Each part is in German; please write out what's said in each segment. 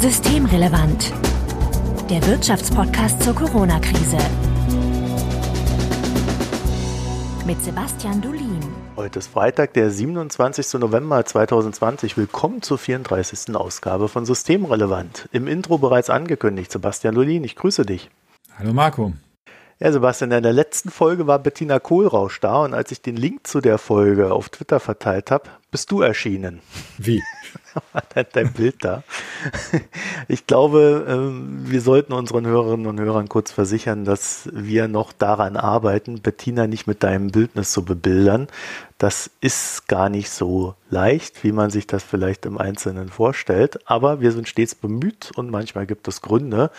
Systemrelevant. Der Wirtschaftspodcast zur Corona-Krise. Mit Sebastian Dulin. Heute ist Freitag, der 27. November 2020. Willkommen zur 34. Ausgabe von Systemrelevant. Im Intro bereits angekündigt. Sebastian Dulin, ich grüße dich. Hallo Marco. Ja, Sebastian, in der letzten Folge war Bettina Kohlrausch da und als ich den Link zu der Folge auf Twitter verteilt habe, bist du erschienen. Wie? dein Bild da. Ich glaube, ähm, wir sollten unseren Hörerinnen und Hörern kurz versichern, dass wir noch daran arbeiten, Bettina nicht mit deinem Bildnis zu bebildern. Das ist gar nicht so leicht, wie man sich das vielleicht im Einzelnen vorstellt, aber wir sind stets bemüht und manchmal gibt es Gründe.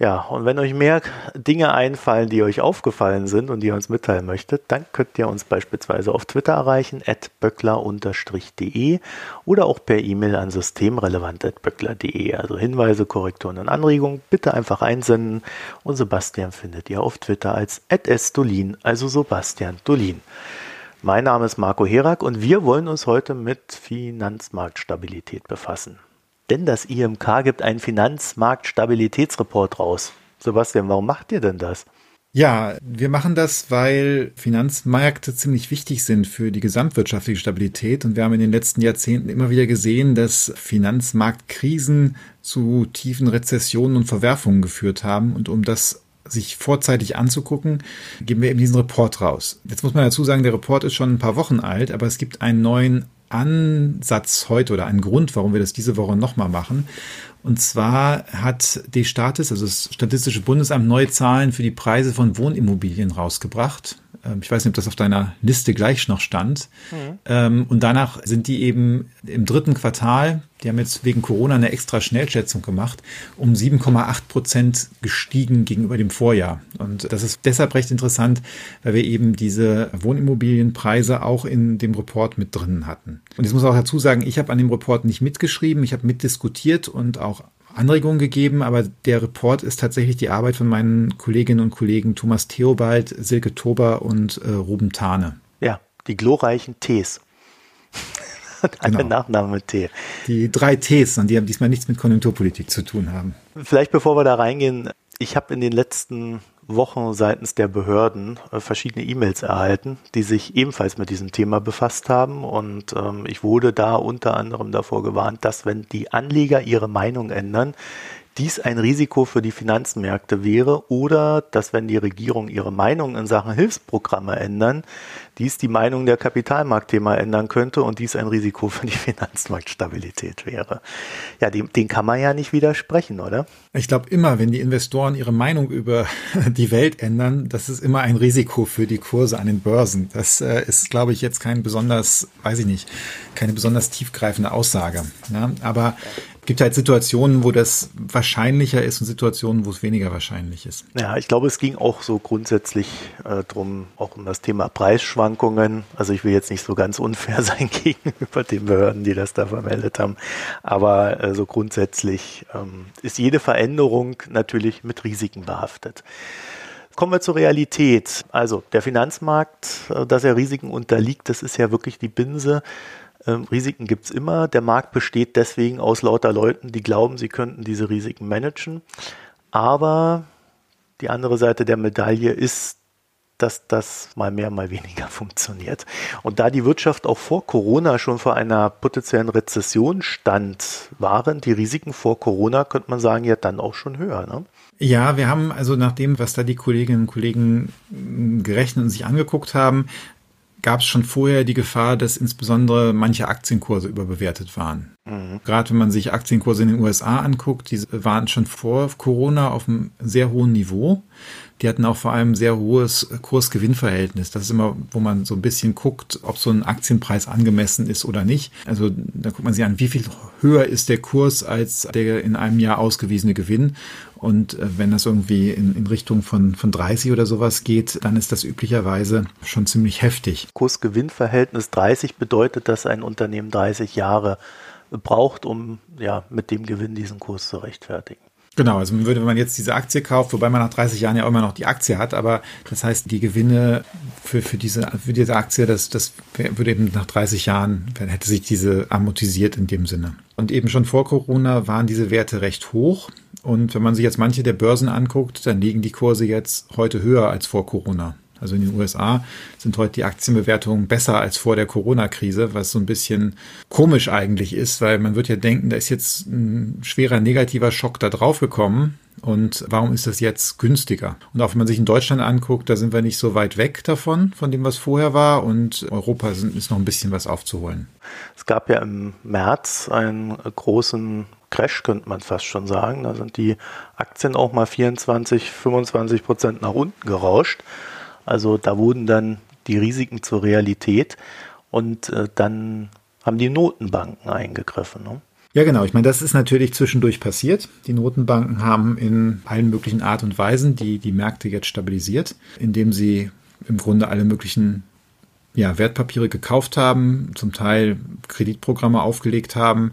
Ja, und wenn euch mehr Dinge einfallen, die euch aufgefallen sind und die ihr uns mitteilen möchtet, dann könnt ihr uns beispielsweise auf Twitter erreichen, at böckler-de oder auch per E-Mail an systemrelevant.böckler.de. Also Hinweise, Korrekturen und Anregungen bitte einfach einsenden und Sebastian findet ihr auf Twitter als at sdolin, also Sebastian Dolin. Mein Name ist Marco Herak und wir wollen uns heute mit Finanzmarktstabilität befassen. Denn das IMK gibt einen Finanzmarktstabilitätsreport raus. Sebastian, warum macht ihr denn das? Ja, wir machen das, weil Finanzmärkte ziemlich wichtig sind für die gesamtwirtschaftliche Stabilität. Und wir haben in den letzten Jahrzehnten immer wieder gesehen, dass Finanzmarktkrisen zu tiefen Rezessionen und Verwerfungen geführt haben. Und um das sich vorzeitig anzugucken, geben wir eben diesen Report raus. Jetzt muss man dazu sagen, der Report ist schon ein paar Wochen alt, aber es gibt einen neuen Ansatz heute oder einen Grund, warum wir das diese Woche nochmal machen. Und zwar hat die Statis, also das Statistische Bundesamt, neue Zahlen für die Preise von Wohnimmobilien rausgebracht. Ähm, ich weiß nicht, ob das auf deiner Liste gleich noch stand. Mhm. Und danach sind die eben im dritten Quartal, die haben jetzt wegen Corona eine extra Schnellschätzung gemacht, um 7,8 Prozent gestiegen gegenüber dem Vorjahr. Und das ist deshalb recht interessant, weil wir eben diese Wohnimmobilienpreise auch in dem Report mit drin hatten. Und ich muss auch dazu sagen, ich habe an dem Report nicht mitgeschrieben, ich habe mitdiskutiert und auch Anregungen gegeben, aber der Report ist tatsächlich die Arbeit von meinen Kolleginnen und Kollegen Thomas Theobald, Silke Tober und äh, Ruben Tane. Ja, die glorreichen Ts. Alle genau. Nachnamen mit T. Die drei Ts, und die haben diesmal nichts mit Konjunkturpolitik zu tun haben. Vielleicht bevor wir da reingehen, ich habe in den letzten Wochen seitens der Behörden äh, verschiedene E-Mails erhalten, die sich ebenfalls mit diesem Thema befasst haben. Und ähm, ich wurde da unter anderem davor gewarnt, dass wenn die Anleger ihre Meinung ändern, dies ein Risiko für die Finanzmärkte wäre oder dass wenn die Regierung ihre Meinung in Sachen Hilfsprogramme ändern, dies die Meinung der Kapitalmarktthema ändern könnte und dies ein Risiko für die Finanzmarktstabilität wäre. Ja, dem, den kann man ja nicht widersprechen, oder? Ich glaube immer, wenn die Investoren ihre Meinung über die Welt ändern, das ist immer ein Risiko für die Kurse an den Börsen. Das äh, ist, glaube ich, jetzt kein besonders, weiß ich nicht, keine besonders tiefgreifende Aussage. Ja, aber gibt halt Situationen, wo das wahrscheinlicher ist und Situationen, wo es weniger wahrscheinlich ist. Ja, ich glaube, es ging auch so grundsätzlich äh, drum, auch um das Thema Preisschwankungen. Also ich will jetzt nicht so ganz unfair sein gegenüber den Behörden, die das da vermeldet haben. Aber äh, so grundsätzlich ähm, ist jede Veränderung natürlich mit Risiken behaftet. Kommen wir zur Realität. Also der Finanzmarkt, äh, dass er Risiken unterliegt, das ist ja wirklich die Binse. Ähm, Risiken gibt es immer. Der Markt besteht deswegen aus lauter Leuten, die glauben, sie könnten diese Risiken managen. Aber die andere Seite der Medaille ist, dass das mal mehr, mal weniger funktioniert. Und da die Wirtschaft auch vor Corona schon vor einer potenziellen Rezession stand, waren die Risiken vor Corona, könnte man sagen, ja dann auch schon höher. Ne? Ja, wir haben also nach dem, was da die Kolleginnen und Kollegen gerechnet und sich angeguckt haben, gab es schon vorher die Gefahr, dass insbesondere manche Aktienkurse überbewertet waren. Mhm. Gerade wenn man sich Aktienkurse in den USA anguckt, die waren schon vor Corona auf einem sehr hohen Niveau. Die hatten auch vor allem sehr hohes Kurs-Gewinn-Verhältnis. Das ist immer, wo man so ein bisschen guckt, ob so ein Aktienpreis angemessen ist oder nicht. Also da guckt man sich an, wie viel höher ist der Kurs als der in einem Jahr ausgewiesene Gewinn. Und äh, wenn das irgendwie in, in Richtung von, von 30 oder sowas geht, dann ist das üblicherweise schon ziemlich heftig. Kurs-Gewinn-Verhältnis 30 bedeutet, dass ein Unternehmen 30 Jahre braucht, um ja mit dem Gewinn diesen Kurs zu rechtfertigen. Genau, also man würde, wenn man jetzt diese Aktie kauft, wobei man nach 30 Jahren ja immer noch die Aktie hat, aber das heißt, die Gewinne für, für, diese, für diese Aktie, das, das würde eben nach 30 Jahren, hätte sich diese amortisiert in dem Sinne. Und eben schon vor Corona waren diese Werte recht hoch. Und wenn man sich jetzt manche der Börsen anguckt, dann liegen die Kurse jetzt heute höher als vor Corona. Also in den USA sind heute die Aktienbewertungen besser als vor der Corona-Krise, was so ein bisschen komisch eigentlich ist, weil man wird ja denken, da ist jetzt ein schwerer negativer Schock da drauf gekommen. Und warum ist das jetzt günstiger? Und auch wenn man sich in Deutschland anguckt, da sind wir nicht so weit weg davon, von dem, was vorher war. Und Europa ist noch ein bisschen was aufzuholen. Es gab ja im März einen großen Crash, könnte man fast schon sagen. Da sind die Aktien auch mal 24, 25 Prozent nach unten gerauscht. Also da wurden dann die Risiken zur Realität und äh, dann haben die Notenbanken eingegriffen. Ne? Ja, genau. Ich meine, das ist natürlich zwischendurch passiert. Die Notenbanken haben in allen möglichen Art und Weisen die, die Märkte jetzt stabilisiert, indem sie im Grunde alle möglichen ja, Wertpapiere gekauft haben, zum Teil Kreditprogramme aufgelegt haben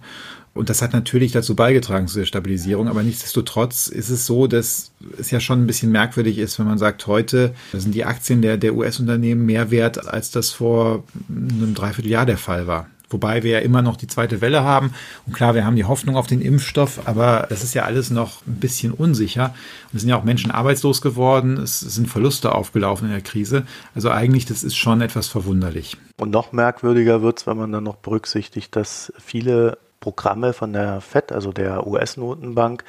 und das hat natürlich dazu beigetragen zu der Stabilisierung. Aber nichtsdestotrotz ist es so, dass es ja schon ein bisschen merkwürdig ist, wenn man sagt, heute sind die Aktien der, der US-Unternehmen mehr wert, als das vor einem Dreivierteljahr der Fall war. Wobei wir ja immer noch die zweite Welle haben. Und klar, wir haben die Hoffnung auf den Impfstoff, aber das ist ja alles noch ein bisschen unsicher. Und es sind ja auch Menschen arbeitslos geworden. Es sind Verluste aufgelaufen in der Krise. Also eigentlich, das ist schon etwas verwunderlich. Und noch merkwürdiger wird es, wenn man dann noch berücksichtigt, dass viele Programme von der FED, also der US-Notenbank,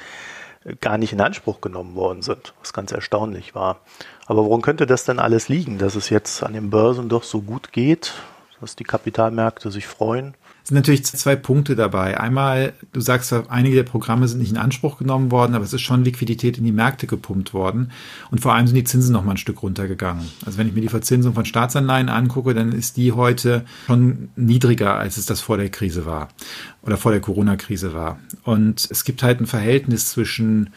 gar nicht in Anspruch genommen worden sind, was ganz erstaunlich war. Aber worum könnte das denn alles liegen, dass es jetzt an den Börsen doch so gut geht, dass die Kapitalmärkte sich freuen? Sind natürlich zwei Punkte dabei. Einmal, du sagst, einige der Programme sind nicht in Anspruch genommen worden, aber es ist schon Liquidität in die Märkte gepumpt worden. Und vor allem sind die Zinsen noch mal ein Stück runtergegangen. Also wenn ich mir die Verzinsung von Staatsanleihen angucke, dann ist die heute schon niedriger, als es das vor der Krise war oder vor der Corona-Krise war. Und es gibt halt ein Verhältnis zwischen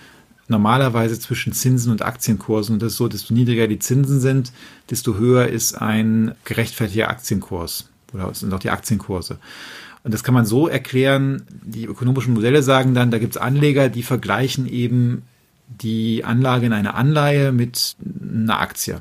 normalerweise zwischen Zinsen und Aktienkursen. Und das ist so, desto niedriger die Zinsen sind, desto höher ist ein gerechtfertigter Aktienkurs oder sind auch die Aktienkurse. Und das kann man so erklären, die ökonomischen Modelle sagen dann, da gibt es Anleger, die vergleichen eben die Anlage in eine Anleihe mit einer Aktie.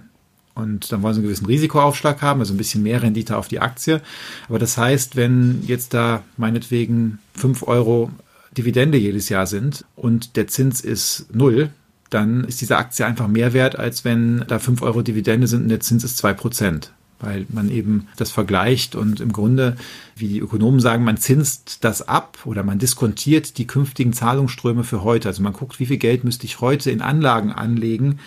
Und dann wollen sie einen gewissen Risikoaufschlag haben, also ein bisschen mehr Rendite auf die Aktie. Aber das heißt, wenn jetzt da meinetwegen fünf Euro Dividende jedes Jahr sind und der Zins ist null, dann ist diese Aktie einfach mehr wert, als wenn da fünf Euro Dividende sind und der Zins ist zwei Prozent weil man eben das vergleicht und im Grunde, wie die Ökonomen sagen, man zinst das ab oder man diskontiert die künftigen Zahlungsströme für heute. Also man guckt, wie viel Geld müsste ich heute in Anlagen anlegen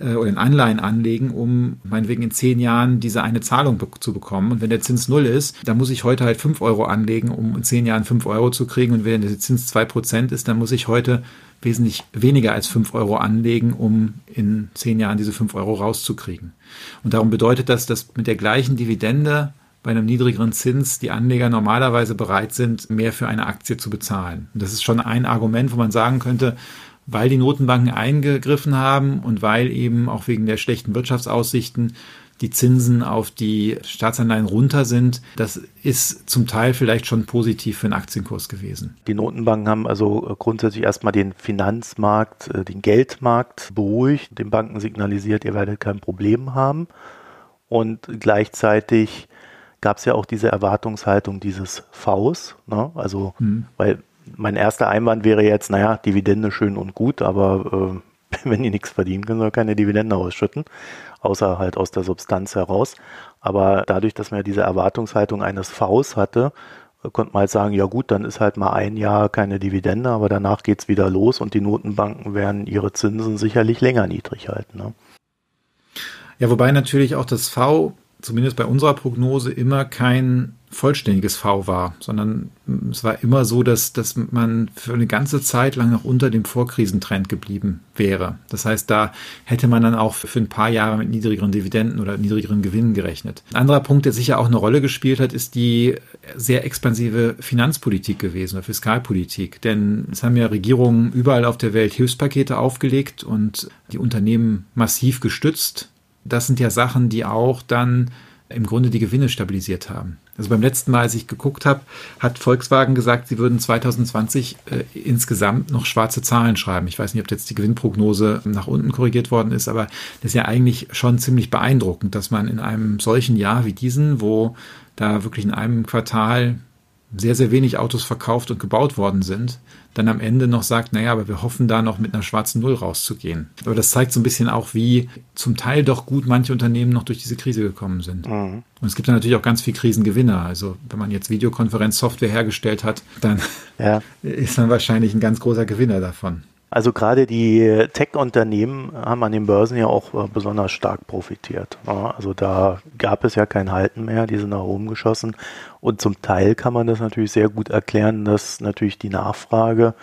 äh, oder in Anleihen anlegen, um meinetwegen in zehn Jahren diese eine Zahlung be zu bekommen. Und wenn der Zins null ist, dann muss ich heute halt fünf Euro anlegen, um in zehn Jahren fünf Euro zu kriegen. Und wenn der Zins zwei Prozent ist, dann muss ich heute wesentlich weniger als fünf Euro anlegen, um in zehn Jahren diese fünf Euro rauszukriegen. Und darum bedeutet das, dass mit der gleichen Dividende bei einem niedrigeren Zins die Anleger normalerweise bereit sind, mehr für eine Aktie zu bezahlen. Und das ist schon ein Argument, wo man sagen könnte, weil die Notenbanken eingegriffen haben und weil eben auch wegen der schlechten Wirtschaftsaussichten die Zinsen auf die Staatsanleihen runter sind, das ist zum Teil vielleicht schon positiv für den Aktienkurs gewesen. Die Notenbanken haben also grundsätzlich erstmal den Finanzmarkt, äh, den Geldmarkt beruhigt, den Banken signalisiert, ihr werdet kein Problem haben. Und gleichzeitig gab es ja auch diese Erwartungshaltung dieses Vs, ne? also hm. weil mein erster Einwand wäre jetzt, naja, Dividende schön und gut, aber äh, wenn die nichts verdienen, können sie keine Dividende ausschütten, außer halt aus der Substanz heraus. Aber dadurch, dass man ja diese Erwartungshaltung eines Vs hatte, konnte man halt sagen, ja gut, dann ist halt mal ein Jahr keine Dividende, aber danach geht's wieder los und die Notenbanken werden ihre Zinsen sicherlich länger niedrig halten. Ne? Ja, wobei natürlich auch das V zumindest bei unserer Prognose immer kein vollständiges V war, sondern es war immer so, dass, dass man für eine ganze Zeit lang noch unter dem Vorkrisentrend geblieben wäre. Das heißt, da hätte man dann auch für ein paar Jahre mit niedrigeren Dividenden oder niedrigeren Gewinnen gerechnet. Ein anderer Punkt, der sicher auch eine Rolle gespielt hat, ist die sehr expansive Finanzpolitik gewesen oder Fiskalpolitik. Denn es haben ja Regierungen überall auf der Welt Hilfspakete aufgelegt und die Unternehmen massiv gestützt das sind ja Sachen, die auch dann im Grunde die Gewinne stabilisiert haben. Also beim letzten Mal, als ich geguckt habe, hat Volkswagen gesagt, sie würden 2020 äh, insgesamt noch schwarze Zahlen schreiben. Ich weiß nicht, ob jetzt die Gewinnprognose nach unten korrigiert worden ist, aber das ist ja eigentlich schon ziemlich beeindruckend, dass man in einem solchen Jahr wie diesen, wo da wirklich in einem Quartal sehr, sehr wenig Autos verkauft und gebaut worden sind, dann am Ende noch sagt, naja, aber wir hoffen da noch mit einer schwarzen Null rauszugehen. Aber das zeigt so ein bisschen auch, wie zum Teil doch gut manche Unternehmen noch durch diese Krise gekommen sind. Mhm. Und es gibt dann natürlich auch ganz viel Krisengewinner. Also wenn man jetzt Videokonferenzsoftware hergestellt hat, dann ja. ist man wahrscheinlich ein ganz großer Gewinner davon. Also gerade die Tech-Unternehmen haben an den Börsen ja auch äh, besonders stark profitiert. Also da gab es ja kein Halten mehr, die sind nach oben geschossen. Und zum Teil kann man das natürlich sehr gut erklären, dass natürlich die Nachfrage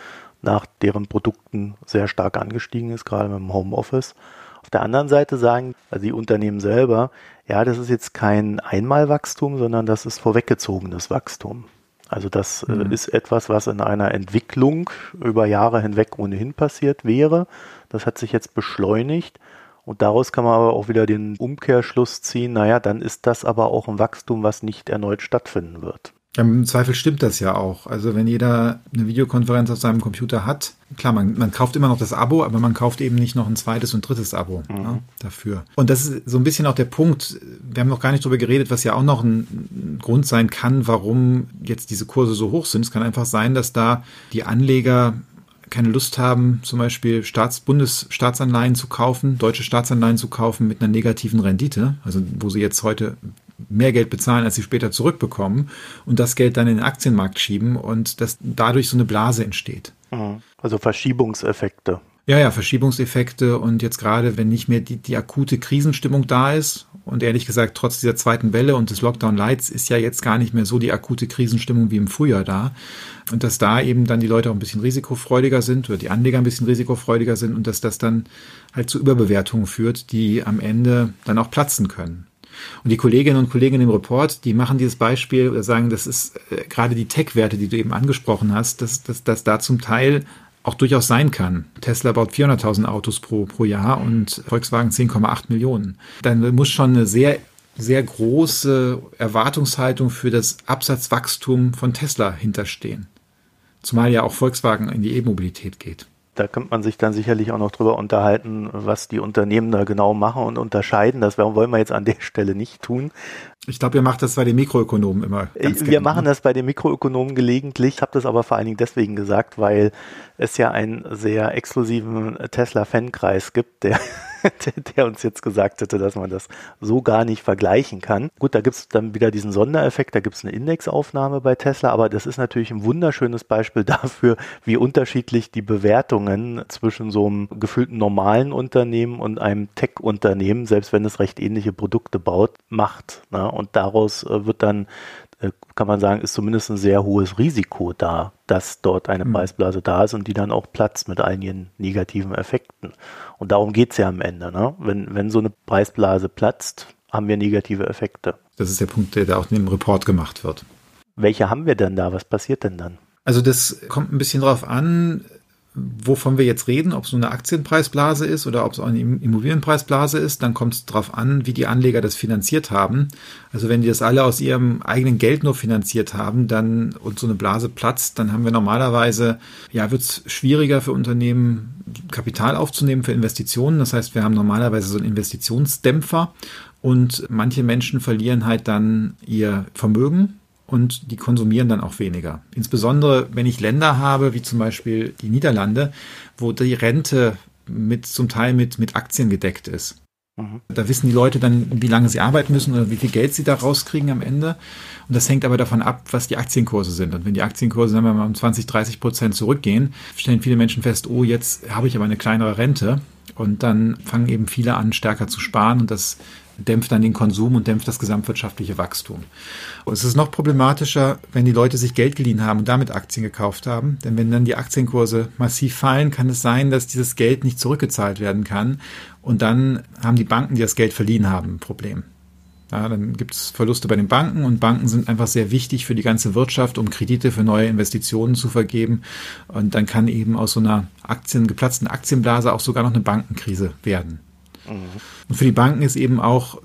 nach deren Produkten sehr stark angestiegen ist, gerade mit dem Homeoffice. Auf der anderen Seite sagen also die Unternehmen selber, ja, das ist jetzt kein Einmalwachstum, sondern das ist vorweggezogenes Wachstum. Also das äh, mhm. ist etwas, was in einer Entwicklung über Jahre hinweg ohnehin passiert wäre. Das hat sich jetzt beschleunigt. Und daraus kann man aber auch wieder den Umkehrschluss ziehen, naja, dann ist das aber auch ein Wachstum, was nicht erneut stattfinden wird. Im Zweifel stimmt das ja auch. Also wenn jeder eine Videokonferenz auf seinem Computer hat, klar, man, man kauft immer noch das Abo, aber man kauft eben nicht noch ein zweites und drittes Abo mhm. ja, dafür. Und das ist so ein bisschen auch der Punkt, wir haben noch gar nicht drüber geredet, was ja auch noch ein Grund sein kann, warum jetzt diese Kurse so hoch sind. Es kann einfach sein, dass da die Anleger keine Lust haben, zum Beispiel Staats Bundesstaatsanleihen zu kaufen, deutsche Staatsanleihen zu kaufen mit einer negativen Rendite, also wo sie jetzt heute mehr Geld bezahlen, als sie später zurückbekommen und das Geld dann in den Aktienmarkt schieben und dass dadurch so eine Blase entsteht. Mhm. Also Verschiebungseffekte. Ja, ja, Verschiebungseffekte und jetzt gerade, wenn nicht mehr die, die akute Krisenstimmung da ist und ehrlich gesagt, trotz dieser zweiten Welle und des Lockdown-Lights ist ja jetzt gar nicht mehr so die akute Krisenstimmung wie im Frühjahr da. Und dass da eben dann die Leute auch ein bisschen risikofreudiger sind oder die Anleger ein bisschen risikofreudiger sind und dass das dann halt zu Überbewertungen führt, die am Ende dann auch platzen können. Und die Kolleginnen und Kollegen im Report, die machen dieses Beispiel oder sagen, das ist äh, gerade die Tech-Werte, die du eben angesprochen hast, dass, dass, dass da zum Teil auch durchaus sein kann. Tesla baut 400.000 Autos pro, pro Jahr und Volkswagen 10,8 Millionen. Dann muss schon eine sehr, sehr große Erwartungshaltung für das Absatzwachstum von Tesla hinterstehen. Zumal ja auch Volkswagen in die E-Mobilität geht da könnte man sich dann sicherlich auch noch drüber unterhalten, was die Unternehmen da genau machen und unterscheiden. Das wollen wir jetzt an der Stelle nicht tun. Ich glaube, ihr macht das bei den Mikroökonomen immer. wir gerne. machen ne? das bei den Mikroökonomen gelegentlich. Ich habe das aber vor allen Dingen deswegen gesagt, weil es ja einen sehr exklusiven Tesla-Fankreis gibt, der der uns jetzt gesagt hätte, dass man das so gar nicht vergleichen kann. Gut, da gibt es dann wieder diesen Sondereffekt, da gibt es eine Indexaufnahme bei Tesla, aber das ist natürlich ein wunderschönes Beispiel dafür, wie unterschiedlich die Bewertungen zwischen so einem gefühlten normalen Unternehmen und einem Tech-Unternehmen, selbst wenn es recht ähnliche Produkte baut, macht. Ne? Und daraus äh, wird dann kann man sagen, ist zumindest ein sehr hohes Risiko da, dass dort eine mhm. Preisblase da ist und die dann auch platzt mit einigen negativen Effekten. Und darum geht es ja am Ende. Ne? Wenn, wenn so eine Preisblase platzt, haben wir negative Effekte. Das ist der Punkt, der da auch in dem Report gemacht wird. Welche haben wir denn da? Was passiert denn dann? Also das kommt ein bisschen drauf an, wovon wir jetzt reden, ob es nur eine Aktienpreisblase ist oder ob es auch eine Immobilienpreisblase ist, dann kommt es darauf an, wie die Anleger das finanziert haben. Also wenn die das alle aus ihrem eigenen Geld nur finanziert haben, dann und so eine Blase platzt, dann haben wir normalerweise, ja, wird es schwieriger für Unternehmen, Kapital aufzunehmen für Investitionen. Das heißt, wir haben normalerweise so einen Investitionsdämpfer und manche Menschen verlieren halt dann ihr Vermögen und die konsumieren dann auch weniger. Insbesondere wenn ich Länder habe, wie zum Beispiel die Niederlande, wo die Rente mit zum Teil mit, mit Aktien gedeckt ist. Mhm. Da wissen die Leute dann, wie lange sie arbeiten müssen oder wie viel Geld sie da rauskriegen am Ende. Und das hängt aber davon ab, was die Aktienkurse sind. Und wenn die Aktienkurse, sagen wir mal, um 20, 30 Prozent zurückgehen, stellen viele Menschen fest, oh, jetzt habe ich aber eine kleinere Rente. Und dann fangen eben viele an, stärker zu sparen. Und das dämpft dann den Konsum und dämpft das gesamtwirtschaftliche Wachstum. Und es ist noch problematischer, wenn die Leute sich Geld geliehen haben und damit Aktien gekauft haben. Denn wenn dann die Aktienkurse massiv fallen, kann es sein, dass dieses Geld nicht zurückgezahlt werden kann. Und dann haben die Banken, die das Geld verliehen haben, ein Problem. Ja, dann gibt es Verluste bei den Banken und Banken sind einfach sehr wichtig für die ganze Wirtschaft, um Kredite für neue Investitionen zu vergeben. Und dann kann eben aus so einer Aktien, geplatzten Aktienblase auch sogar noch eine Bankenkrise werden. Mhm. Und für die Banken ist eben auch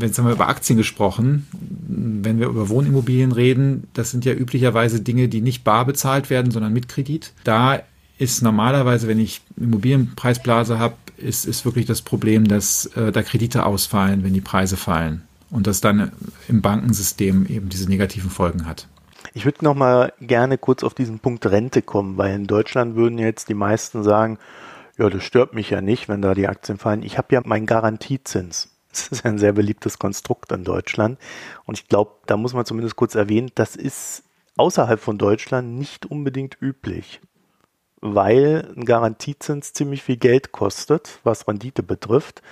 jetzt haben wir über Aktien gesprochen, wenn wir über Wohnimmobilien reden, das sind ja üblicherweise Dinge, die nicht bar bezahlt werden, sondern mit Kredit. Da ist normalerweise, wenn ich Immobilienpreisblase habe, ist, ist wirklich das Problem, dass äh, da Kredite ausfallen, wenn die Preise fallen. Und das dann im Bankensystem eben diese negativen Folgen hat. Ich würde noch mal gerne kurz auf diesen Punkt Rente kommen, weil in Deutschland würden jetzt die meisten sagen, ja, das stört mich ja nicht, wenn da die Aktien fallen. Ich habe ja meinen Garantiezins. Das ist ein sehr beliebtes Konstrukt in Deutschland. Und ich glaube, da muss man zumindest kurz erwähnen, das ist außerhalb von Deutschland nicht unbedingt üblich, weil ein Garantiezins ziemlich viel Geld kostet, was Rendite betrifft.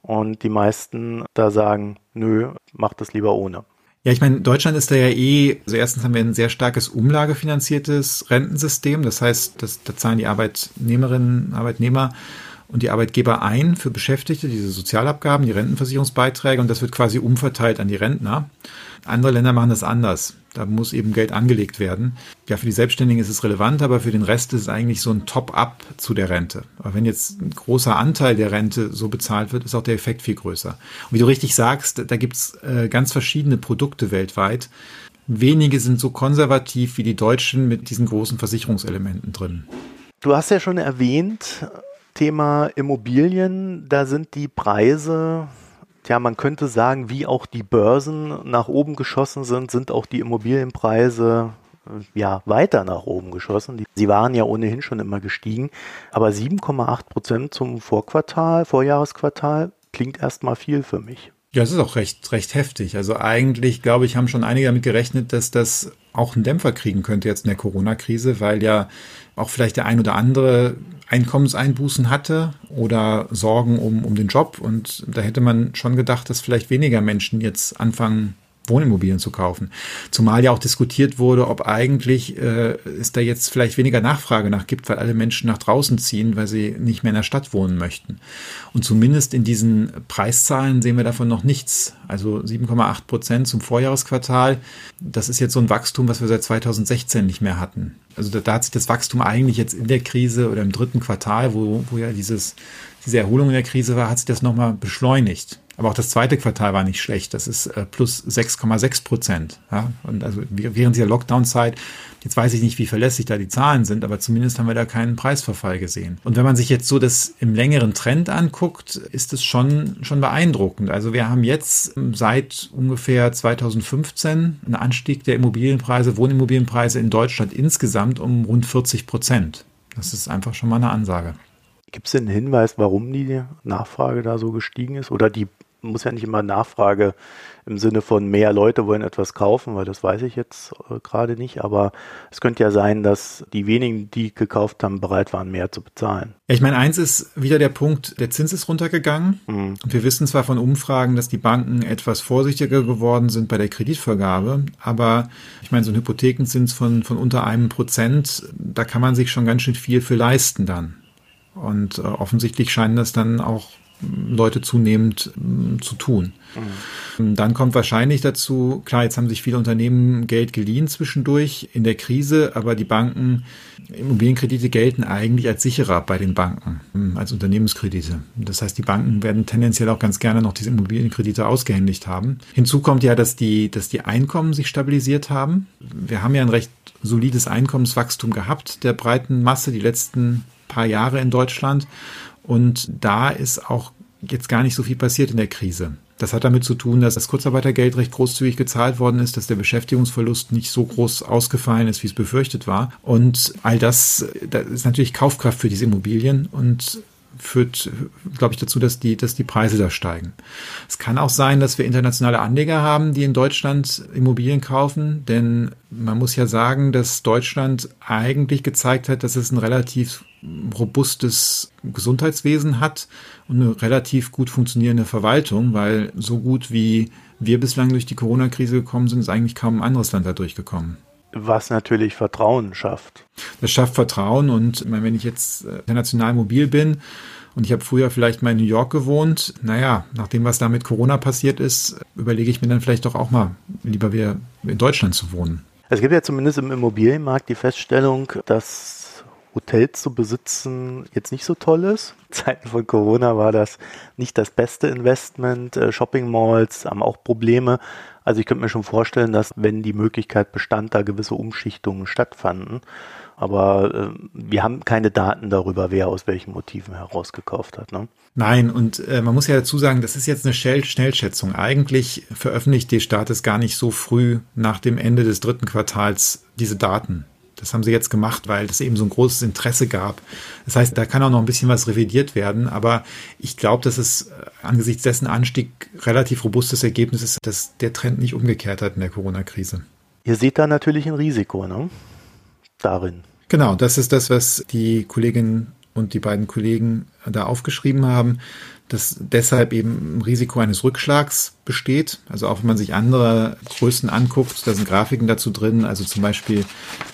Und die meisten da sagen, nö, mach das lieber ohne. Ja, ich meine, Deutschland ist da ja eh, also erstens haben wir ein sehr starkes umlagefinanziertes Rentensystem. Das heißt, das, da zahlen die Arbeitnehmerinnen, Arbeitnehmer und die Arbeitgeber ein für Beschäftigte, diese Sozialabgaben, die Rentenversicherungsbeiträge und das wird quasi umverteilt an die Rentner. Andere Länder machen das anders. Da muss eben Geld angelegt werden. Ja, für die Selbstständigen ist es relevant, aber für den Rest ist es eigentlich so ein Top-up zu der Rente. Aber wenn jetzt ein großer Anteil der Rente so bezahlt wird, ist auch der Effekt viel größer. Und wie du richtig sagst, da gibt's äh, ganz verschiedene Produkte weltweit. Wenige sind so konservativ wie die Deutschen mit diesen großen Versicherungselementen drin. Du hast ja schon erwähnt, Thema Immobilien, da sind die Preise ja, man könnte sagen, wie auch die Börsen nach oben geschossen sind, sind auch die Immobilienpreise äh, ja weiter nach oben geschossen. Sie waren ja ohnehin schon immer gestiegen, aber 7,8 Prozent zum Vorquartal, Vorjahresquartal klingt erstmal viel für mich. Ja, es ist auch recht, recht heftig. Also eigentlich, glaube ich, haben schon einige damit gerechnet, dass das auch einen Dämpfer kriegen könnte jetzt in der Corona-Krise, weil ja auch vielleicht der ein oder andere Einkommenseinbußen hatte oder Sorgen um, um den Job. Und da hätte man schon gedacht, dass vielleicht weniger Menschen jetzt anfangen, Wohnimmobilien zu kaufen. Zumal ja auch diskutiert wurde, ob eigentlich äh, es da jetzt vielleicht weniger Nachfrage nach gibt, weil alle Menschen nach draußen ziehen, weil sie nicht mehr in der Stadt wohnen möchten. Und zumindest in diesen Preiszahlen sehen wir davon noch nichts. Also 7,8 Prozent zum Vorjahresquartal. Das ist jetzt so ein Wachstum, was wir seit 2016 nicht mehr hatten. Also da, da hat sich das Wachstum eigentlich jetzt in der Krise oder im dritten Quartal, wo, wo ja dieses, diese Erholung in der Krise war, hat sich das nochmal beschleunigt. Aber auch das zweite Quartal war nicht schlecht. Das ist äh, plus 6,6 Prozent. Ja? Und also während dieser Lockdown-Zeit, jetzt weiß ich nicht, wie verlässlich da die Zahlen sind, aber zumindest haben wir da keinen Preisverfall gesehen. Und wenn man sich jetzt so das im längeren Trend anguckt, ist es schon, schon beeindruckend. Also wir haben jetzt seit ungefähr 2015 einen Anstieg der Immobilienpreise, Wohnimmobilienpreise in Deutschland insgesamt um rund 40 Prozent. Das ist einfach schon mal eine Ansage. Gibt es denn einen Hinweis, warum die Nachfrage da so gestiegen ist? Oder die muss ja nicht immer Nachfrage im Sinne von mehr Leute wollen etwas kaufen, weil das weiß ich jetzt äh, gerade nicht. Aber es könnte ja sein, dass die wenigen, die gekauft haben, bereit waren, mehr zu bezahlen. Ja, ich meine, eins ist wieder der Punkt, der Zins ist runtergegangen. Mhm. Und wir wissen zwar von Umfragen, dass die Banken etwas vorsichtiger geworden sind bei der Kreditvergabe, aber ich meine, so ein Hypothekenzins von, von unter einem Prozent, da kann man sich schon ganz schön viel für leisten dann. Und äh, offensichtlich scheinen das dann auch Leute zunehmend äh, zu tun. Mhm. Dann kommt wahrscheinlich dazu, klar, jetzt haben sich viele Unternehmen Geld geliehen zwischendurch in der Krise, aber die Banken, Immobilienkredite gelten eigentlich als sicherer bei den Banken, hm, als Unternehmenskredite. Das heißt, die Banken werden tendenziell auch ganz gerne noch diese Immobilienkredite ausgehändigt haben. Hinzu kommt ja, dass die, dass die Einkommen sich stabilisiert haben. Wir haben ja ein recht solides Einkommenswachstum gehabt der breiten Masse die letzten paar Jahre in Deutschland. Und da ist auch jetzt gar nicht so viel passiert in der Krise. Das hat damit zu tun, dass das Kurzarbeitergeld recht großzügig gezahlt worden ist, dass der Beschäftigungsverlust nicht so groß ausgefallen ist, wie es befürchtet war. Und all das, das ist natürlich Kaufkraft für diese Immobilien und führt, glaube ich, dazu, dass die, dass die Preise da steigen. Es kann auch sein, dass wir internationale Anleger haben, die in Deutschland Immobilien kaufen, denn man muss ja sagen, dass Deutschland eigentlich gezeigt hat, dass es ein relativ robustes Gesundheitswesen hat und eine relativ gut funktionierende Verwaltung, weil so gut wie wir bislang durch die Corona-Krise gekommen sind, ist eigentlich kaum ein anderes Land da durchgekommen was natürlich Vertrauen schafft. Das schafft Vertrauen und wenn ich jetzt äh, international mobil bin und ich habe früher vielleicht mal in New York gewohnt, naja, nach dem, was da mit Corona passiert ist, überlege ich mir dann vielleicht doch auch mal lieber wieder in Deutschland zu wohnen. Es gibt ja zumindest im Immobilienmarkt die Feststellung, dass Hotels zu besitzen jetzt nicht so toll ist. Zeiten von Corona war das nicht das beste Investment. Äh, Shopping Malls haben auch Probleme. Also ich könnte mir schon vorstellen, dass wenn die Möglichkeit bestand, da gewisse Umschichtungen stattfanden. Aber äh, wir haben keine Daten darüber, wer aus welchen Motiven herausgekauft hat. Ne? Nein, und äh, man muss ja dazu sagen, das ist jetzt eine Schnell Schnellschätzung. Eigentlich veröffentlicht die Staates gar nicht so früh nach dem Ende des dritten Quartals diese Daten. Das haben sie jetzt gemacht, weil es eben so ein großes Interesse gab. Das heißt, da kann auch noch ein bisschen was revidiert werden. Aber ich glaube, dass es äh, angesichts dessen Anstieg relativ robustes Ergebnis ist, dass der Trend nicht umgekehrt hat in der Corona-Krise. Ihr seht da natürlich ein Risiko, ne? Darin. Genau, das ist das, was die Kollegin und die beiden Kollegen da aufgeschrieben haben dass deshalb eben ein Risiko eines Rückschlags besteht. Also auch wenn man sich andere Größen anguckt, da sind Grafiken dazu drin, also zum Beispiel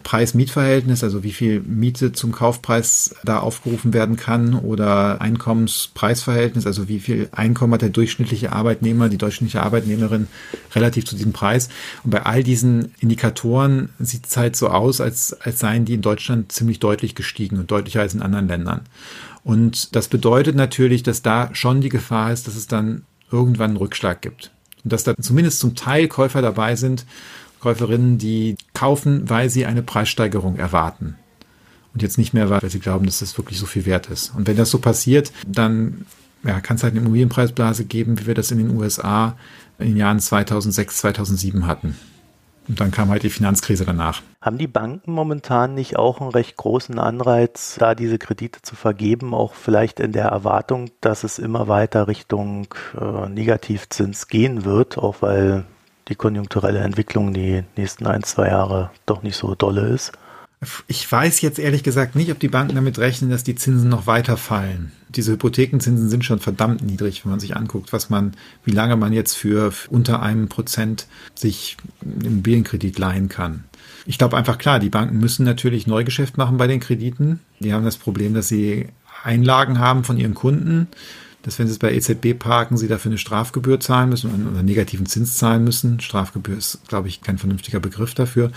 Preis-Miet-Verhältnis, also wie viel Miete zum Kaufpreis da aufgerufen werden kann oder Einkommens-Preisverhältnis, also wie viel Einkommen hat der durchschnittliche Arbeitnehmer, die durchschnittliche Arbeitnehmerin relativ zu diesem Preis. Und bei all diesen Indikatoren sieht es halt so aus, als, als seien die in Deutschland ziemlich deutlich gestiegen und deutlicher als in anderen Ländern. Und das bedeutet natürlich, dass da schon die Gefahr ist, dass es dann irgendwann einen Rückschlag gibt. Und dass da zumindest zum Teil Käufer dabei sind, Käuferinnen, die kaufen, weil sie eine Preissteigerung erwarten. Und jetzt nicht mehr, weil sie glauben, dass das wirklich so viel wert ist. Und wenn das so passiert, dann ja, kann es halt eine Immobilienpreisblase geben, wie wir das in den USA in den Jahren 2006, 2007 hatten. Und dann kam halt die Finanzkrise danach. Haben die Banken momentan nicht auch einen recht großen Anreiz, da diese Kredite zu vergeben, auch vielleicht in der Erwartung, dass es immer weiter Richtung äh, Negativzins gehen wird, auch weil die konjunkturelle Entwicklung die nächsten ein, zwei Jahre doch nicht so dolle ist? Ich weiß jetzt ehrlich gesagt nicht, ob die Banken damit rechnen, dass die Zinsen noch weiter fallen. Diese Hypothekenzinsen sind schon verdammt niedrig, wenn man sich anguckt, was man, wie lange man jetzt für unter einem Prozent sich einen Immobilienkredit leihen kann. Ich glaube einfach klar, die Banken müssen natürlich Neugeschäft machen bei den Krediten. Die haben das Problem, dass sie Einlagen haben von ihren Kunden dass wenn sie es bei EZB parken, sie dafür eine Strafgebühr zahlen müssen oder einen negativen Zins zahlen müssen. Strafgebühr ist, glaube ich, kein vernünftiger Begriff dafür.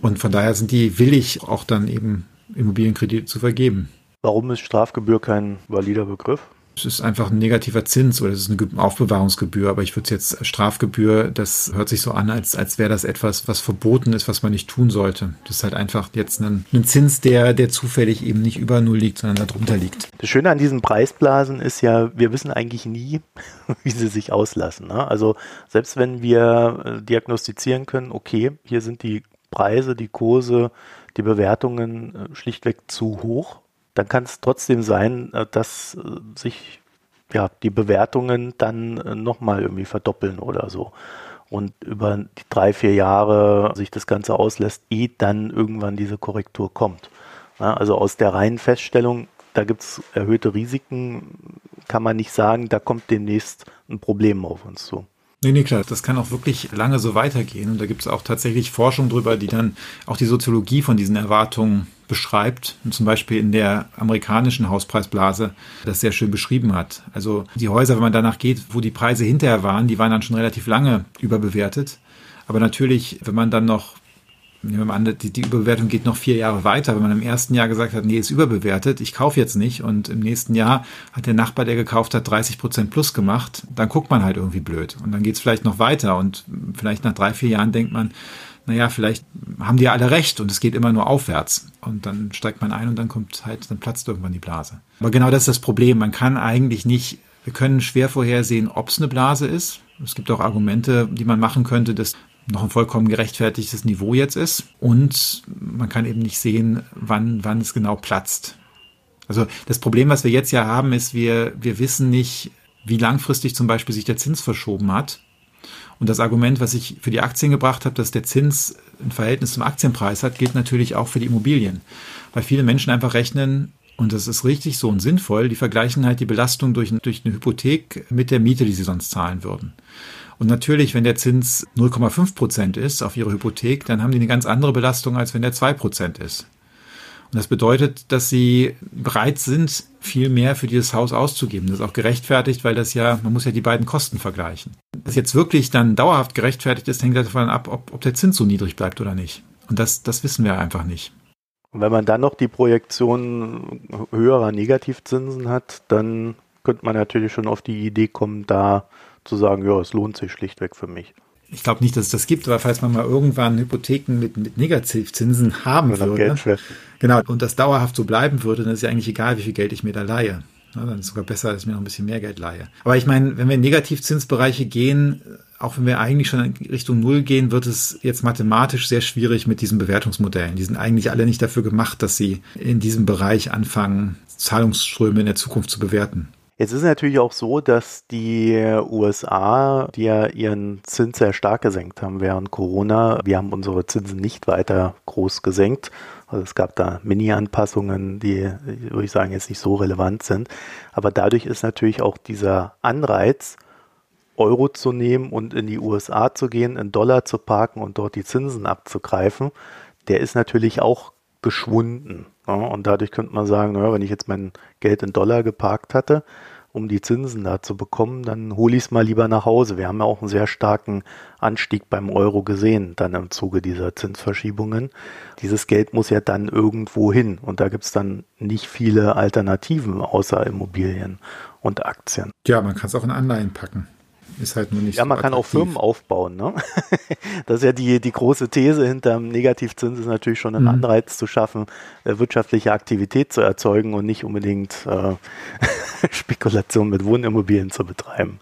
Und von daher sind die willig, auch dann eben Immobilienkredite zu vergeben. Warum ist Strafgebühr kein valider Begriff? Es ist einfach ein negativer Zins oder es ist eine Aufbewahrungsgebühr, aber ich würde es jetzt Strafgebühr, das hört sich so an, als, als wäre das etwas, was verboten ist, was man nicht tun sollte. Das ist halt einfach jetzt ein, ein Zins, der, der zufällig eben nicht über Null liegt, sondern darunter liegt. Das Schöne an diesen Preisblasen ist ja, wir wissen eigentlich nie, wie sie sich auslassen. Ne? Also selbst wenn wir äh, diagnostizieren können, okay, hier sind die Preise, die Kurse, die Bewertungen äh, schlichtweg zu hoch, dann kann es trotzdem sein, äh, dass äh, sich ja, die Bewertungen dann nochmal irgendwie verdoppeln oder so. Und über die drei, vier Jahre sich das Ganze auslässt, ehe dann irgendwann diese Korrektur kommt. Ja, also aus der reinen Feststellung, da gibt es erhöhte Risiken, kann man nicht sagen, da kommt demnächst ein Problem auf uns zu. Nee, nee, klar, das kann auch wirklich lange so weitergehen. Und da gibt es auch tatsächlich Forschung drüber, die dann auch die Soziologie von diesen Erwartungen beschreibt. Und zum Beispiel in der amerikanischen Hauspreisblase das sehr schön beschrieben hat. Also die Häuser, wenn man danach geht, wo die Preise hinterher waren, die waren dann schon relativ lange überbewertet. Aber natürlich, wenn man dann noch nehmen wir an, die, die Überbewertung geht noch vier Jahre weiter. Wenn man im ersten Jahr gesagt hat, nee, ist überbewertet, ich kaufe jetzt nicht und im nächsten Jahr hat der Nachbar, der gekauft hat, 30 Prozent plus gemacht, dann guckt man halt irgendwie blöd. Und dann geht es vielleicht noch weiter und vielleicht nach drei, vier Jahren denkt man, naja, vielleicht haben die ja alle recht und es geht immer nur aufwärts. Und dann steigt man ein und dann kommt halt, dann platzt irgendwann die Blase. Aber genau das ist das Problem. Man kann eigentlich nicht, wir können schwer vorhersehen, ob es eine Blase ist. Es gibt auch Argumente, die man machen könnte, dass noch ein vollkommen gerechtfertigtes Niveau jetzt ist. Und man kann eben nicht sehen, wann, wann es genau platzt. Also das Problem, was wir jetzt ja haben, ist, wir, wir wissen nicht, wie langfristig zum Beispiel sich der Zins verschoben hat. Und das Argument, was ich für die Aktien gebracht habe, dass der Zins ein Verhältnis zum Aktienpreis hat, gilt natürlich auch für die Immobilien. Weil viele Menschen einfach rechnen, und das ist richtig so und sinnvoll, die vergleichen halt die Belastung durch, durch eine Hypothek mit der Miete, die sie sonst zahlen würden. Und natürlich, wenn der Zins 0,5 Prozent ist auf ihre Hypothek, dann haben die eine ganz andere Belastung, als wenn der 2 Prozent ist. Und das bedeutet, dass sie bereit sind, viel mehr für dieses Haus auszugeben. Das ist auch gerechtfertigt, weil das ja, man muss ja die beiden Kosten vergleichen. Das jetzt wirklich dann dauerhaft gerechtfertigt ist, hängt davon ab, ob, ob der Zins so niedrig bleibt oder nicht. Und das, das wissen wir einfach nicht. Und wenn man dann noch die Projektion höherer Negativzinsen hat, dann könnte man natürlich schon auf die Idee kommen, da zu sagen, ja, es lohnt sich schlichtweg für mich. Ich glaube nicht, dass es das gibt, aber falls man mal irgendwann Hypotheken mit, mit Negativzinsen haben Oder würde, genau, und das dauerhaft so bleiben würde, dann ist ja eigentlich egal, wie viel Geld ich mir da leihe. Ja, dann ist es sogar besser, dass ich mir noch ein bisschen mehr Geld leihe. Aber ich meine, wenn wir in Negativzinsbereiche gehen, auch wenn wir eigentlich schon in Richtung Null gehen, wird es jetzt mathematisch sehr schwierig mit diesen Bewertungsmodellen. Die sind eigentlich alle nicht dafür gemacht, dass sie in diesem Bereich anfangen, Zahlungsströme in der Zukunft zu bewerten. Jetzt ist natürlich auch so, dass die USA, die ja ihren Zins sehr stark gesenkt haben während Corona, wir haben unsere Zinsen nicht weiter groß gesenkt. Also es gab da Mini-Anpassungen, die, würde ich sagen, jetzt nicht so relevant sind. Aber dadurch ist natürlich auch dieser Anreiz, Euro zu nehmen und in die USA zu gehen, in Dollar zu parken und dort die Zinsen abzugreifen, der ist natürlich auch geschwunden. Ja, und dadurch könnte man sagen, naja, wenn ich jetzt mein Geld in Dollar geparkt hatte, um die Zinsen da zu bekommen, dann hole ich es mal lieber nach Hause. Wir haben ja auch einen sehr starken Anstieg beim Euro gesehen, dann im Zuge dieser Zinsverschiebungen. Dieses Geld muss ja dann irgendwo hin und da gibt es dann nicht viele Alternativen außer Immobilien und Aktien. Ja, man kann es auch in Anleihen packen. Ist halt nur nicht Ja, man so kann auch Firmen aufbauen. Ne? Das ist ja die, die große These hinterm Negativzins ist natürlich schon ein mhm. Anreiz zu schaffen, äh, wirtschaftliche Aktivität zu erzeugen und nicht unbedingt äh, Spekulation mit Wohnimmobilien zu betreiben.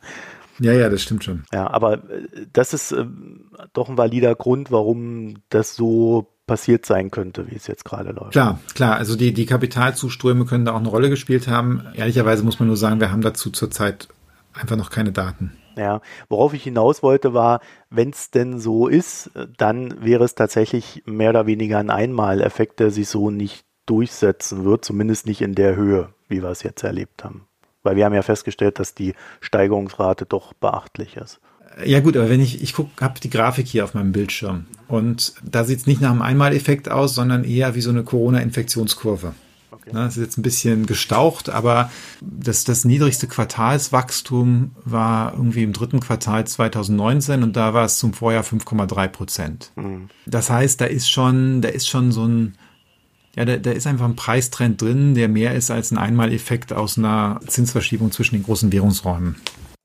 Ja, ja, das stimmt schon. Ja, aber äh, das ist äh, doch ein valider Grund, warum das so passiert sein könnte, wie es jetzt gerade läuft. Klar, klar. Also die, die Kapitalzuströme können da auch eine Rolle gespielt haben. Ehrlicherweise muss man nur sagen, wir haben dazu zurzeit einfach noch keine Daten. Ja, worauf ich hinaus wollte, war, wenn es denn so ist, dann wäre es tatsächlich mehr oder weniger ein Einmaleffekt, der sich so nicht durchsetzen wird, zumindest nicht in der Höhe, wie wir es jetzt erlebt haben. Weil wir haben ja festgestellt, dass die Steigerungsrate doch beachtlich ist. Ja gut, aber wenn ich, ich gucke, habe die Grafik hier auf meinem Bildschirm und da sieht es nicht nach einem Einmaleffekt aus, sondern eher wie so eine Corona-Infektionskurve. Okay. Das ist jetzt ein bisschen gestaucht, aber das, das niedrigste Quartalswachstum war irgendwie im dritten Quartal 2019 und da war es zum Vorjahr 5,3 Prozent. Mhm. Das heißt, da ist schon, da ist schon so ein, ja, da, da ist einfach ein Preistrend drin, der mehr ist als ein Einmaleffekt aus einer Zinsverschiebung zwischen den großen Währungsräumen.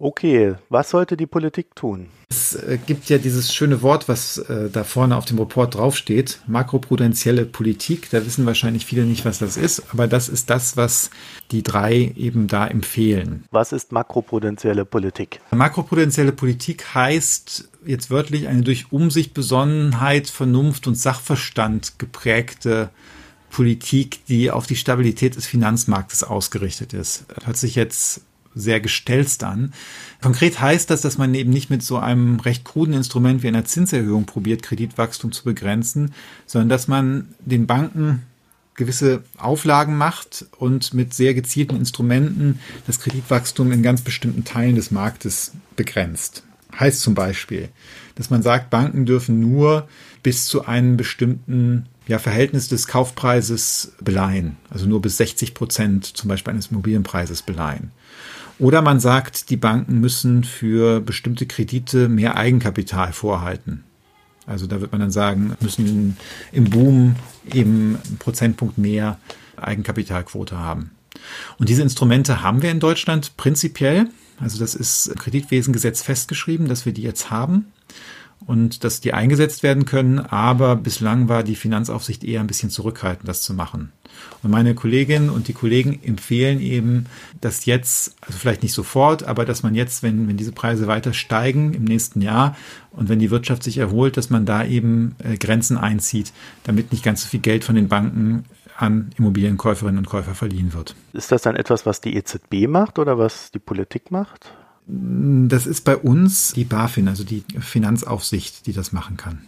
Okay, was sollte die Politik tun? Es äh, gibt ja dieses schöne Wort, was äh, da vorne auf dem Report draufsteht, makroprudentielle Politik. Da wissen wahrscheinlich viele nicht, was das ist, aber das ist das, was die drei eben da empfehlen. Was ist makroprudentielle Politik? Makroprudentielle Politik heißt jetzt wörtlich eine durch Umsicht, Besonnenheit, Vernunft und Sachverstand geprägte Politik, die auf die Stabilität des Finanzmarktes ausgerichtet ist. Hört sich jetzt sehr gestelzt an. Konkret heißt das, dass man eben nicht mit so einem recht kruden Instrument wie einer Zinserhöhung probiert, Kreditwachstum zu begrenzen, sondern dass man den Banken gewisse Auflagen macht und mit sehr gezielten Instrumenten das Kreditwachstum in ganz bestimmten Teilen des Marktes begrenzt. Heißt zum Beispiel, dass man sagt, Banken dürfen nur bis zu einem bestimmten ja, Verhältnis des Kaufpreises beleihen, also nur bis 60 Prozent zum Beispiel eines Immobilienpreises beleihen. Oder man sagt, die Banken müssen für bestimmte Kredite mehr Eigenkapital vorhalten. Also da wird man dann sagen, müssen im Boom eben einen Prozentpunkt mehr Eigenkapitalquote haben. Und diese Instrumente haben wir in Deutschland prinzipiell. Also das ist im Kreditwesengesetz festgeschrieben, dass wir die jetzt haben und dass die eingesetzt werden können. Aber bislang war die Finanzaufsicht eher ein bisschen zurückhaltend, das zu machen. Und meine Kolleginnen und die Kollegen empfehlen eben, dass jetzt, also vielleicht nicht sofort, aber dass man jetzt, wenn, wenn diese Preise weiter steigen im nächsten Jahr und wenn die Wirtschaft sich erholt, dass man da eben äh, Grenzen einzieht, damit nicht ganz so viel Geld von den Banken an Immobilienkäuferinnen und Käufer verliehen wird. Ist das dann etwas, was die EZB macht oder was die Politik macht? Das ist bei uns die BaFin, also die Finanzaufsicht, die das machen kann.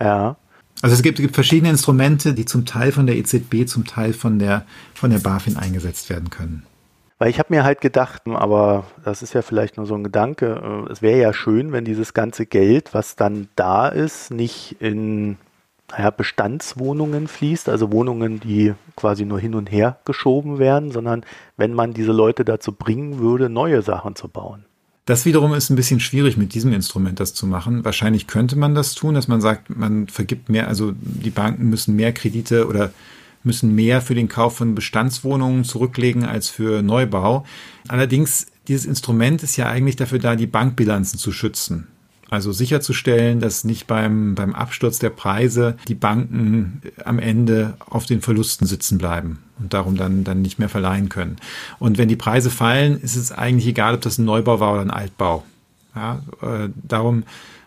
Ja. Also es gibt, es gibt verschiedene Instrumente, die zum Teil von der EZB, zum Teil von der, von der BaFin eingesetzt werden können. Weil ich habe mir halt gedacht, aber das ist ja vielleicht nur so ein Gedanke, äh, es wäre ja schön, wenn dieses ganze Geld, was dann da ist, nicht in naja, Bestandswohnungen fließt, also Wohnungen, die quasi nur hin und her geschoben werden, sondern wenn man diese Leute dazu bringen würde, neue Sachen zu bauen. Das wiederum ist ein bisschen schwierig mit diesem Instrument das zu machen. Wahrscheinlich könnte man das tun, dass man sagt, man vergibt mehr, also die Banken müssen mehr Kredite oder müssen mehr für den Kauf von Bestandswohnungen zurücklegen als für Neubau. Allerdings, dieses Instrument ist ja eigentlich dafür da, die Bankbilanzen zu schützen. Also sicherzustellen, dass nicht beim, beim Absturz der Preise die Banken am Ende auf den Verlusten sitzen bleiben und darum dann, dann nicht mehr verleihen können. Und wenn die Preise fallen, ist es eigentlich egal, ob das ein Neubau war oder ein Altbau. Ja, äh, darum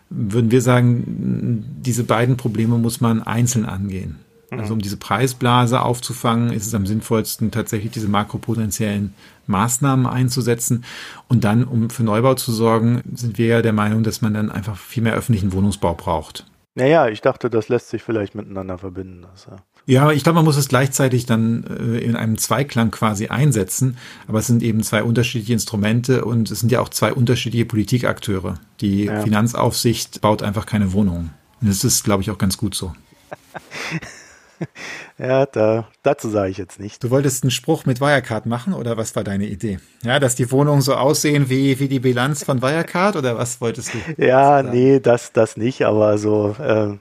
würden wir sagen, diese beiden Probleme muss man einzeln angehen. Also um diese Preisblase aufzufangen, ist es am sinnvollsten, tatsächlich diese makropotenziellen Maßnahmen einzusetzen. Und dann, um für Neubau zu sorgen, sind wir ja der Meinung, dass man dann einfach viel mehr öffentlichen Wohnungsbau braucht. Naja, ich dachte, das lässt sich vielleicht miteinander verbinden. Das, ja. Ja, ich glaube, man muss es gleichzeitig dann äh, in einem Zweiklang quasi einsetzen. Aber es sind eben zwei unterschiedliche Instrumente und es sind ja auch zwei unterschiedliche Politikakteure. Die ja. Finanzaufsicht baut einfach keine Wohnungen. Und das ist, glaube ich, auch ganz gut so. ja, da, dazu sage ich jetzt nicht. Du wolltest einen Spruch mit Wirecard machen oder was war deine Idee? Ja, dass die Wohnungen so aussehen wie, wie die Bilanz von Wirecard oder was wolltest du? Ja, nee, das, das nicht, aber so, äh,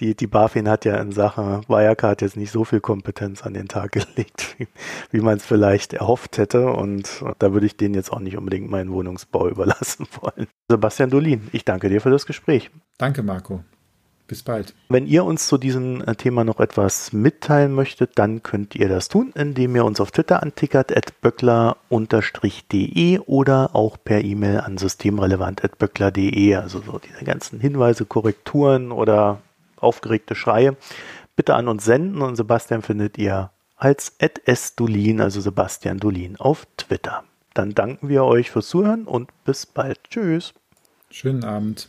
die, die BaFin hat ja in Sachen Wirecard jetzt nicht so viel Kompetenz an den Tag gelegt, wie, wie man es vielleicht erhofft hätte und da würde ich denen jetzt auch nicht unbedingt meinen Wohnungsbau überlassen wollen. Sebastian Dolin, ich danke dir für das Gespräch. Danke, Marco. Bis bald. Wenn ihr uns zu diesem äh, Thema noch etwas mitteilen möchtet, dann könnt ihr das tun, indem ihr uns auf Twitter antickert, at böckler-de oder auch per E-Mail an systemrelevant.böckler.de. Also so diese ganzen Hinweise, Korrekturen oder aufgeregte Schreie bitte an uns senden und Sebastian findet ihr als @sdolin, also Sebastian Dolin auf Twitter. Dann danken wir euch fürs Zuhören und bis bald. Tschüss. Schönen Abend.